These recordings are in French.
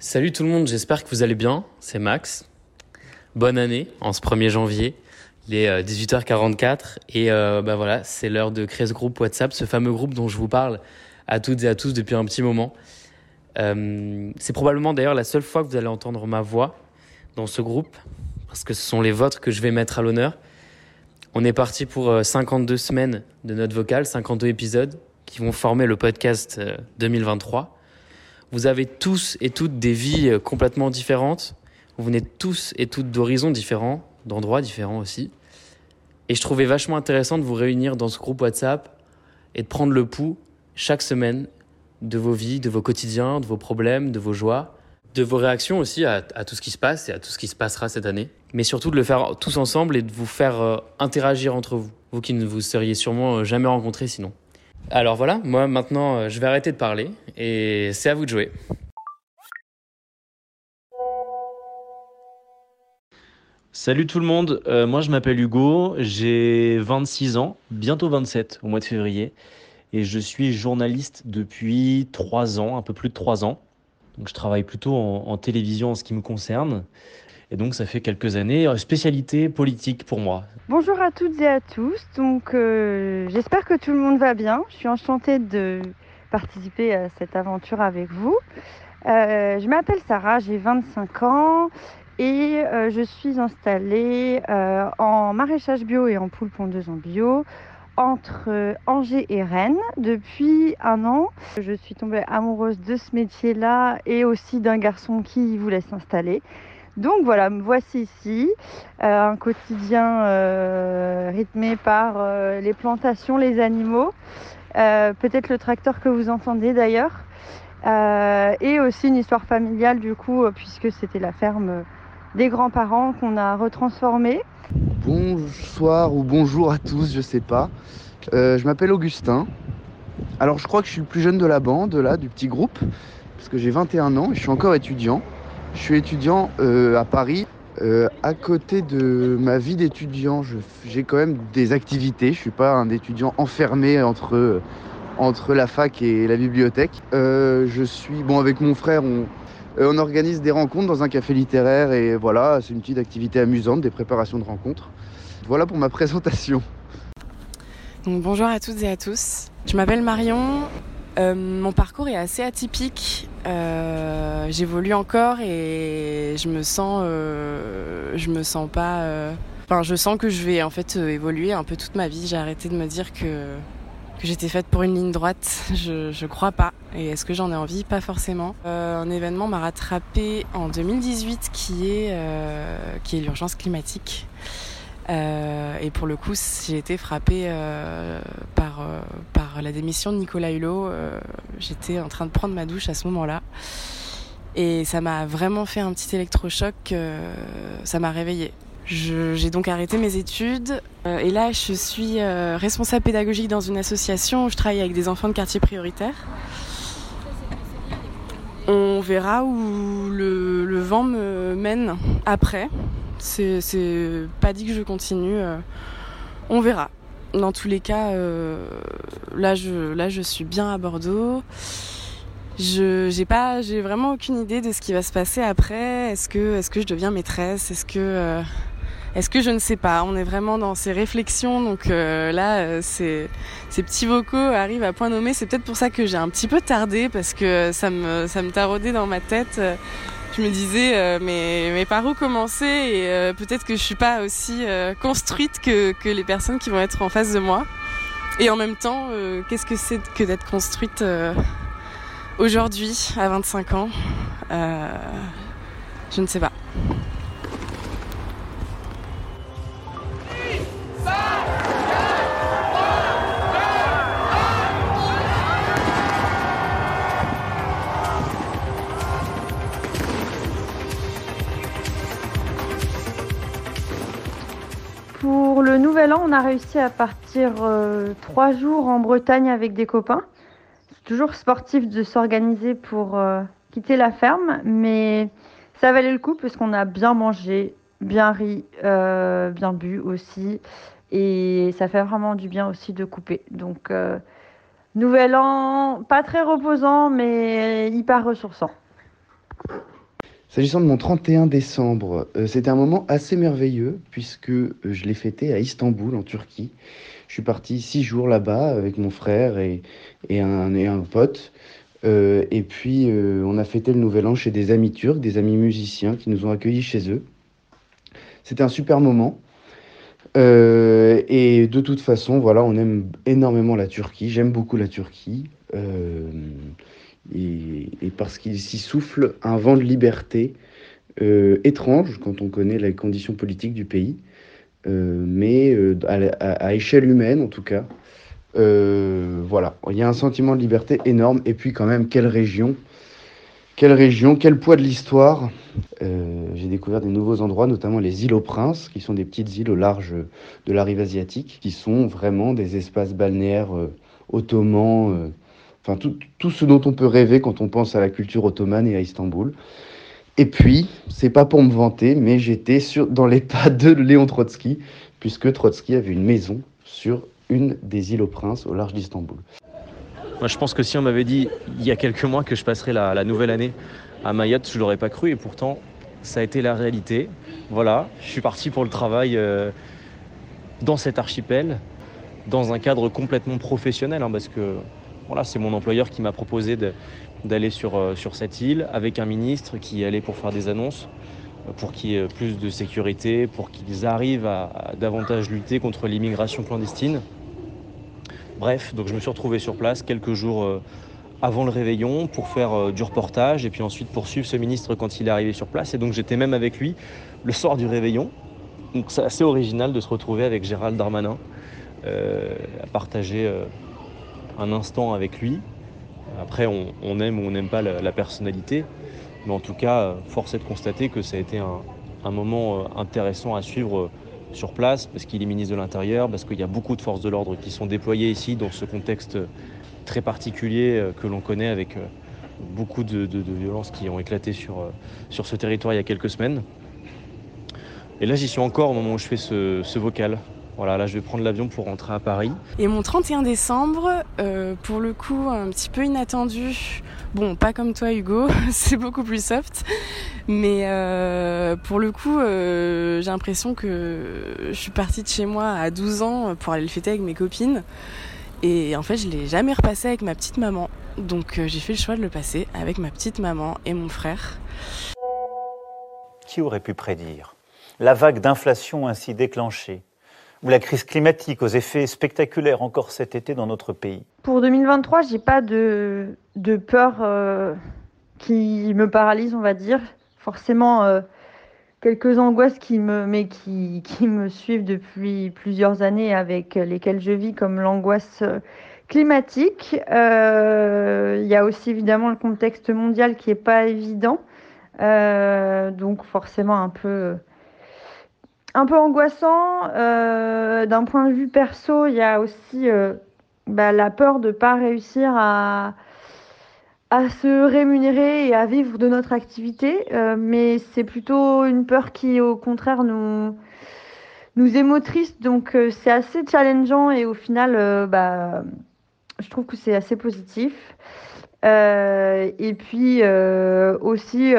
Salut tout le monde, j'espère que vous allez bien. C'est Max. Bonne année en ce 1er janvier. Il est 18h44 et euh, bah voilà, c'est l'heure de créer ce groupe WhatsApp, ce fameux groupe dont je vous parle à toutes et à tous depuis un petit moment. Euh, c'est probablement d'ailleurs la seule fois que vous allez entendre ma voix dans ce groupe parce que ce sont les vôtres que je vais mettre à l'honneur. On est parti pour 52 euh, semaines de notes vocales, 52 épisodes qui vont former le podcast 2023. Vous avez tous et toutes des vies complètement différentes. Vous venez tous et toutes d'horizons différents, d'endroits différents aussi. Et je trouvais vachement intéressant de vous réunir dans ce groupe WhatsApp et de prendre le pouls chaque semaine de vos vies, de vos quotidiens, de vos problèmes, de vos joies, de vos réactions aussi à, tout ce qui se passe et à tout ce qui se passera cette année. Mais surtout de le faire tous ensemble et de vous faire euh, interagir entre vous, vous qui ne vous seriez sûrement euh, jamais rencontrés sinon. Alors voilà, moi maintenant euh, je vais arrêter de parler et c'est à vous de jouer. Salut tout le monde, euh, moi je m'appelle Hugo, j'ai 26 ans, bientôt 27 au mois de février, et je suis journaliste depuis 3 ans, un peu plus de 3 ans. Donc je travaille plutôt en, télévision en ce qui me concerne, et donc ça fait quelques années, euh, spécialité politique pour moi. Bonjour à toutes et à tous, donc euh, j'espère que tout le monde va bien, je suis enchantée de participer à cette aventure avec vous. je m'appelle Sarah, j'ai 25 ans et euh, je suis installée euh, en maraîchage bio et en poule pondeuse en bio entre euh, Angers et Rennes depuis un an. Je suis tombée amoureuse de ce métier-là et aussi d'un garçon qui voulait s'installer. Donc voilà, me voici ici, un quotidien rythmé par les plantations, les animaux, peut-être le tracteur que vous entendez d'ailleurs, et aussi une histoire familiale du coup, puisque c'était la ferme des grands-parents qu'on a retransformés. Bonsoir ou bonjour à tous, je sais pas. Euh, je m'appelle Augustin. Alors je crois que je suis le plus jeune de la bande, là, du petit groupe, parce que j'ai 21 ans et je suis encore étudiant. Je suis étudiant euh, à Paris. Euh, à côté de ma vie d'étudiant, j'ai quand même des activités. Je suis pas un étudiant enfermé entre, entre la fac et la bibliothèque. je suis, bon, avec mon frère, on, euh, on organise des rencontres dans un café littéraire et voilà, c'est une petite activité amusante, des préparations de rencontres. Voilà pour ma présentation. bonjour à toutes et à tous. Je m'appelle Marion. Euh, mon parcours est assez atypique. Euh, j'évolue encore et je me sens, je me sens pas. Enfin, je sens que je vais en fait évoluer un peu toute ma vie. J'ai arrêté de me dire que j'étais faite pour une ligne droite. Je, je crois pas. Et est-ce que j'en ai envie? Pas forcément. Euh, un événement m'a rattrapé en 2018 qui est, euh, qui est l'urgence climatique. Euh, et pour le coup, j'ai été frappée euh, par, euh, par la démission de Nicolas Hulot. J'étais en train de prendre ma douche à ce moment-là. Et ça m'a vraiment fait un petit électrochoc. ça m'a réveillée. J'ai donc arrêté mes études et là je suis responsable pédagogique dans une association où je travaille avec des enfants de quartier prioritaire. On verra où le, vent me mène après. C'est pas dit que je continue. Euh, on verra. Dans tous les cas, là, je, là je suis bien à Bordeaux. Je j'ai pas j'ai vraiment aucune idée de ce qui va se passer après. Est-ce que est-ce que je deviens maîtresse? Est-ce que est-ce que je ne sais pas? On est vraiment dans ces réflexions, donc euh, là, euh, ces, petits vocaux arrivent à point nommé. C'est peut-être pour ça que j'ai un petit peu tardé, parce que ça me, ça me taraudait dans ma tête. Je me disais, mais, mais par où commencer Et peut-être que je suis pas aussi construite que, que les personnes qui vont être en face de moi. Et en même temps, qu'est-ce que c'est que d'être construite aujourd'hui, à 25 ans? Je ne sais pas. Pour le nouvel an, on a réussi à partir euh, trois jours en Bretagne avec des copains. C'est toujours sportif de s'organiser pour euh, quitter la ferme, mais ça valait le coup parce qu'on a bien mangé, bien ri, euh, bien bu aussi. Et ça fait vraiment du bien aussi de couper. Donc, nouvel an, pas très reposant, mais hyper ressourçant. S'agissant de mon 31 décembre, euh, c'était un moment assez merveilleux puisque euh, je l'ai fêté à Istanbul, en Turquie. Je suis parti six jours là-bas avec mon frère et, un, pote. Euh, et puis, on a fêté le Nouvel An chez des amis turcs, des amis musiciens qui nous ont accueillis chez eux. C'était un super moment. Et de toute façon, voilà, on aime énormément la Turquie. J'aime beaucoup la Turquie. Et, parce qu'il s'y souffle un vent de liberté euh, étrange quand on connaît les conditions politiques du pays. Euh, mais euh, à, échelle humaine, en tout cas. Voilà, il y a un sentiment de liberté énorme. Et puis quand même, quelle région Quelle région Quel poids de l'histoire J'ai découvert des nouveaux endroits, notamment les îles aux Princes, qui sont des petites îles au large de la rive asiatique, qui sont vraiment des espaces balnéaires ottomans. Tout, ce dont on peut rêver quand on pense à la culture ottomane et à Istanbul. Et puis, c'est pas pour me vanter, mais j'étais dans les pas de Léon Trotsky, puisque Trotsky avait une maison sur une des îles aux Princes au large d'Istanbul. Moi, je pense que si on m'avait dit il y a quelques mois que je passerais la, nouvelle année à Mayotte, je l'aurais pas cru et pourtant, ça a été la réalité. Voilà, je suis parti pour le travail euh, dans cet archipel, dans un cadre complètement professionnel, hein, parce que voilà, c'est mon employeur qui m'a proposé d'aller sur, euh, sur cette île avec un ministre qui allait pour faire des annonces, euh, pour qu'il y ait plus de sécurité, pour qu'ils arrivent à, davantage lutter contre l'immigration clandestine. Bref, donc je me suis retrouvé sur place quelques jours euh, avant le réveillon pour faire du reportage et puis ensuite poursuivre ce ministre quand il est arrivé sur place. Et donc j'étais même avec lui le soir du réveillon. Donc c'est assez original de se retrouver avec Gérald Darmanin, à partager un instant avec lui. Après, on, aime ou on n'aime pas la, personnalité, mais en tout cas, force est de constater que ça a été un, moment euh, intéressant à suivre euh, sur place, parce qu'il est ministre de l'Intérieur, parce qu'il y a beaucoup de forces de l'ordre qui sont déployées ici dans ce contexte très particulier euh, que l'on connaît avec beaucoup de, violences qui ont éclaté sur, ce territoire il y a quelques semaines. Et là, j'y suis encore au moment où je fais ce vocal. Voilà, là, je vais prendre l'avion pour rentrer à Paris. Et mon 31 décembre, euh, pour le coup, un petit peu inattendu. Bon, pas comme toi, Hugo, c'est beaucoup plus soft. Mais euh, pour le coup, euh, j'ai l'impression que je suis partie de chez moi à 12 ans pour aller le fêter avec mes copines. Et en fait, je l'ai jamais repassé avec ma petite maman. Donc, euh, j'ai fait le choix de le passer avec ma petite maman et mon frère. Qui aurait pu prédire la vague d'inflation ainsi déclenchée ou la crise climatique aux effets spectaculaires encore cet été dans notre pays Pour 2023, j'ai pas de, peur euh, qui me paralyse, on va dire. Forcément, euh, quelques angoisses qui me, suivent depuis plusieurs années, avec lesquelles je vis, comme l'angoisse euh, climatique. Il y a aussi évidemment le contexte mondial qui est pas évident. Donc forcément un peu un peu angoissant. Euh, D'un point de vue perso, il y a aussi euh, bah, la peur de ne pas réussir à, à se rémunérer et à vivre de notre activité. Euh, mais c'est plutôt une peur qui, au contraire, nous, nous émotrice. Donc euh, c'est assez challengeant et au final, bah, je trouve que c'est assez positif. Et puis aussi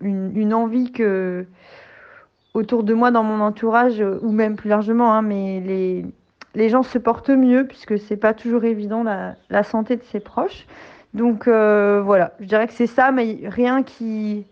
une envie que autour de moi, dans mon entourage, euh, ou même plus largement, hein, mais les, les gens se portent mieux puisque c'est pas toujours évident la, santé de ses proches. Donc euh, voilà, je dirais que c'est ça, mais rien qui,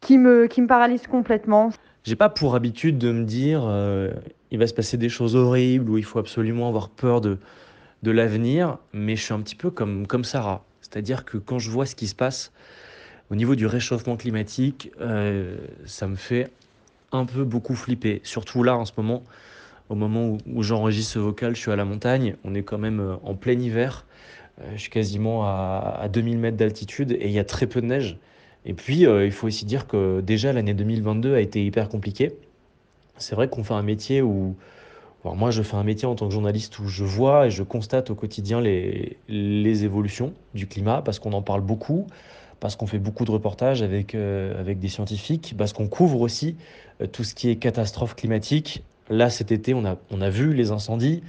qui, me, qui me paralyse complètement. J'ai pas pour habitude de me dire euh, il va se passer des choses horribles ou il faut absolument avoir peur de, de l'avenir, mais je suis un petit peu comme, comme Sarah. C'est-à-dire que quand je vois ce qui se passe au niveau du réchauffement climatique, euh, ça me fait un peu beaucoup flipper. Surtout là en ce moment, au moment où, j'enregistre ce vocal, je suis à la montagne, on est quand même euh, en plein hiver, Euh, je suis quasiment à, à 2000 mètres d'altitude et il y a très peu de neige. Et puis, euh, il faut aussi dire que déjà l'année 2022 a été hyper compliquée. C'est vrai qu'on fait un métier où, alors moi je fais un métier en tant que journaliste où je vois et je constate au quotidien les évolutions du climat parce qu'on en parle beaucoup, parce qu'on fait beaucoup de reportages avec, euh, avec des scientifiques, parce qu'on couvre aussi euh, tout ce qui est catastrophe climatique. Là cet été on a, on a vu les incendies,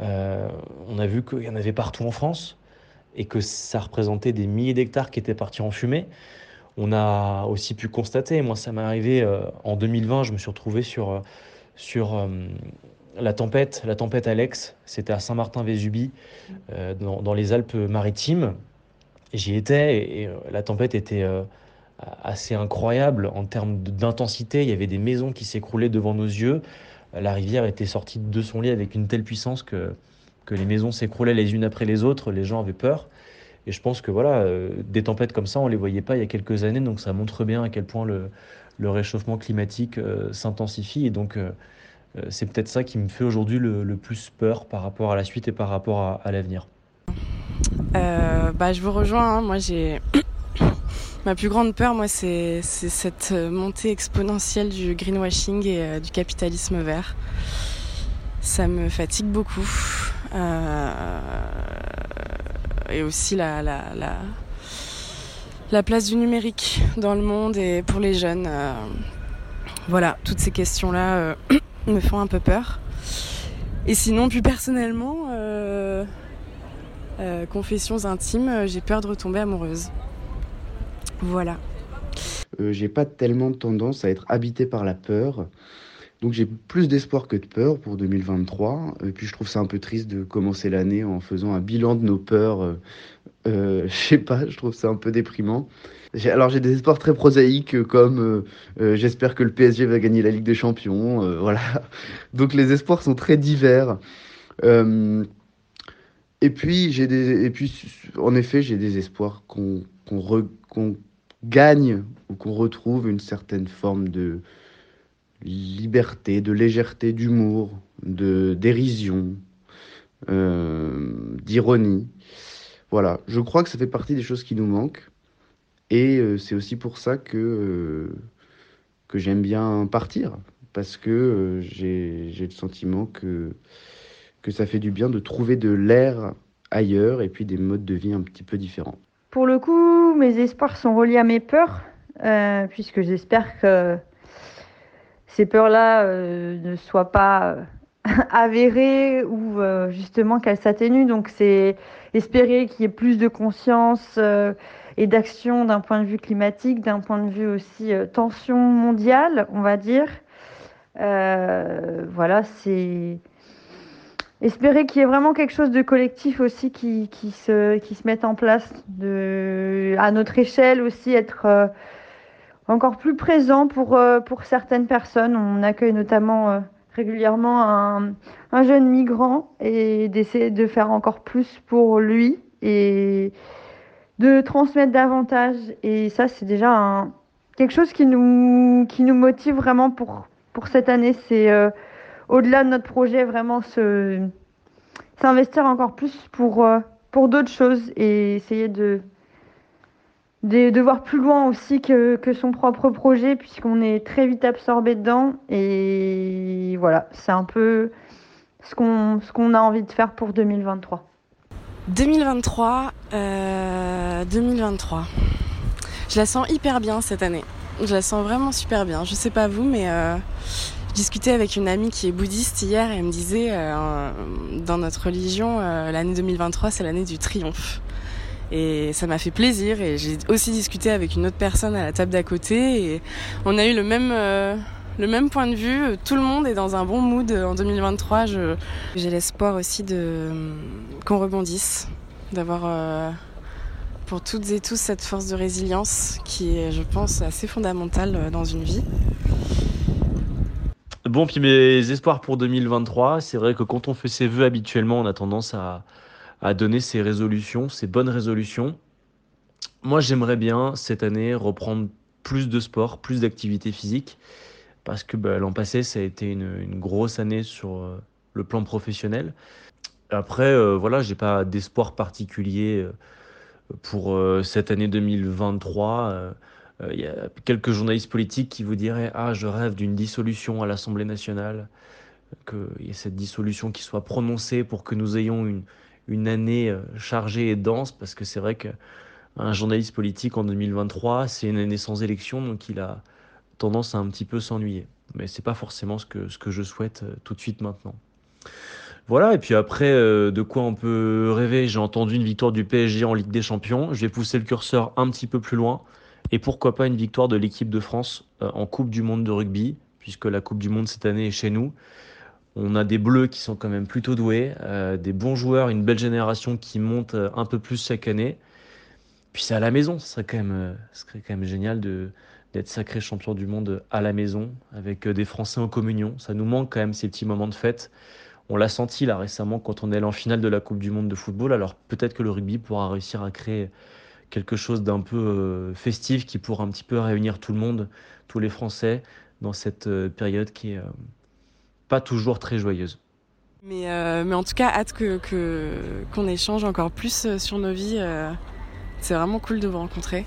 euh, on a vu qu'il y en avait partout en France et que ça représentait des milliers d'hectares qui étaient partis en fumée. on a aussi pu constater, moi ça m'est arrivé en 2020, je me suis retrouvé sur, sur la tempête, la tempête Alex, c'était à Saint-Martin-Vésubie, dans, dans, les Alpes-Maritimes. J'y étais et, la tempête était assez incroyable en termes d'intensité. Il y avait des maisons qui s'écroulaient devant nos yeux. La rivière était sortie de son lit avec une telle puissance que, que les maisons s'écroulaient les unes après les autres. Les gens avaient peur. Et je pense que voilà, euh, des tempêtes comme ça, on ne les voyait pas il y a quelques années. Donc ça montre bien à quel point le, le réchauffement climatique euh, s'intensifie. Et donc euh, c'est peut-être ça qui me fait aujourd'hui le, plus peur par rapport à la suite et par rapport à, l'avenir. Bah, je vous rejoins. Hein. Moi, j'ai Ma plus grande peur, moi, c'est cette euh, montée exponentielle du greenwashing et euh, du capitalisme vert. Ça me fatigue beaucoup. Euh, et aussi la, la, la, place du numérique dans le monde et pour les jeunes. voilà, toutes ces questions-là me font un peu peur. Et sinon, plus personnellement, confessions intimes, j'ai peur de retomber amoureuse. Voilà. Euh, j'ai pas tellement tendance à être habité par la peur. Donc j'ai plus d'espoir que de peur pour 2023. Et puis je trouve ça un peu triste de commencer l'année en faisant un bilan de nos peurs. Euh, euh, je sais pas, je trouve ça un peu déprimant. Alors j'ai des espoirs très prosaïques comme j'espère que le PSG va gagner la Ligue des Champions. voilà. Donc les espoirs sont très divers. Et puis des, et puis en effet j'ai des espoirs qu'on qu'on gagne ou qu'on retrouve une certaine forme de liberté, de légèreté, d'humour, de dérision, euh, d'ironie. Voilà, je crois que ça fait partie des choses qui nous manquent. Et euh, c'est aussi pour ça que, euh, que j'aime bien partir. Parce que j'ai le sentiment que, que ça fait du bien de trouver de l'air ailleurs et puis des modes de vie un petit peu différents. Pour le coup, mes espoirs sont reliés à mes peurs, euh, puisque j'espère que ces peurs-là euh, ne soient pas euh, avérées ou justement qu'elles s'atténuent. Donc c'est espérer qu'il y ait plus de conscience et d'action d'un point de vue climatique, d'un point de vue aussi tension mondiale, on va dire. voilà, c'est espérer qu'il y ait vraiment quelque chose de collectif aussi qui, qui, se, qui se mette en place à notre échelle aussi, être euh, encore plus présent pour, euh, pour certaines personnes. On accueille notamment euh, régulièrement un, un, jeune migrant et d'essayer de faire encore plus pour lui et de transmettre davantage. Et ça, c'est déjà quelque chose qui nous, qui nous motive vraiment pour, pour cette année. C'est au-delà de notre projet, vraiment s'investir encore plus pour, euh, pour d'autres choses et essayer de, de, voir plus loin aussi que, son propre projet, puisqu'on est très vite absorbé dedans. Et voilà, c'est un peu ce qu'on a envie de faire pour 2023. 2023, euh, 2023. Je la sens hyper bien cette année. Je la sens vraiment super bien. Je sais pas vous, mais euh, discutais avec une amie qui est bouddhiste hier et elle me disait, euh, dans notre religion, euh, l'année 2023, c'est l'année du triomphe. Et ça m'a fait plaisir et j'ai aussi discuté avec une autre personne à la table d'à côté et on a eu le même, euh, le même point de vue. Tout le monde est dans un bon mood en 2023. J'ai l'espoir aussi de qu'on rebondisse, d'avoir pour toutes et tous cette force de résilience qui est, je pense, assez fondamentale dans une vie. Bon, puis mes espoirs pour 2023, c'est vrai que quand on fait ses vœux habituellement, on a tendance à, donner ses résolutions, ses bonnes résolutions. Moi, j'aimerais bien cette année reprendre plus de sport, plus d'activité physique, parce que bah, l'an passé, ça a été une, grosse année sur euh, le plan professionnel. Après, euh, voilà, j'ai pas d'espoir particulier euh, pour cette année 2023. Euh, il y a quelques journalistes politiques qui vous diraient Ah, je rêve d'une dissolution à l'Assemblée nationale, qu'il y ait cette dissolution qui soit prononcée pour que nous ayons une, une année euh, chargée et dense, parce que c'est vrai qu'un journaliste politique en 2023, c'est une année sans élection, donc il a tendance à un petit peu s'ennuyer. Mais c'est pas forcément ce que, ce que je souhaite euh, tout de suite maintenant. Voilà, et puis après, de quoi on peut rêver? J'ai entendu une victoire du PSG en Ligue des Champions. Je vais pousser le curseur un petit peu plus loin. Et pourquoi pas une victoire de l'équipe de France en Coupe du Monde de rugby, puisque la Coupe du Monde cette année est chez nous. On a des bleus qui sont quand même plutôt doués, des bons joueurs, une belle génération qui monte un peu plus chaque année. Puis c'est à la maison, ce serait quand même, génial d'être sacré champion du monde à la maison, avec des Français en communion. Ça nous manque quand même ces petits moments de fête. On l'a senti là récemment quand on est allé en finale de la Coupe du Monde de football. Alors peut-être que le rugby pourra réussir à créer quelque chose d'un peu euh, festif qui pourra un petit peu réunir tout le monde, tous les Français, dans cette euh, période qui est euh, pas toujours très joyeuse. Mais, mais en tout cas, hâte que, qu'on échange encore plus sur nos vies. c'est vraiment cool de vous rencontrer.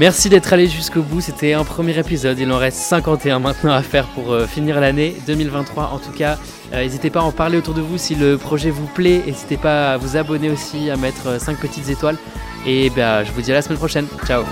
Merci d'être allé jusqu'au bout, c'était un premier épisode, il en reste 51 maintenant à faire pour euh, finir l'année 2023 en tout cas. Euh, n'hésitez pas à en parler autour de vous si le projet vous plaît, n'hésitez pas à vous abonner aussi, à mettre 5 euh, petites étoiles. Et ben, je vous dis à la semaine prochaine, ciao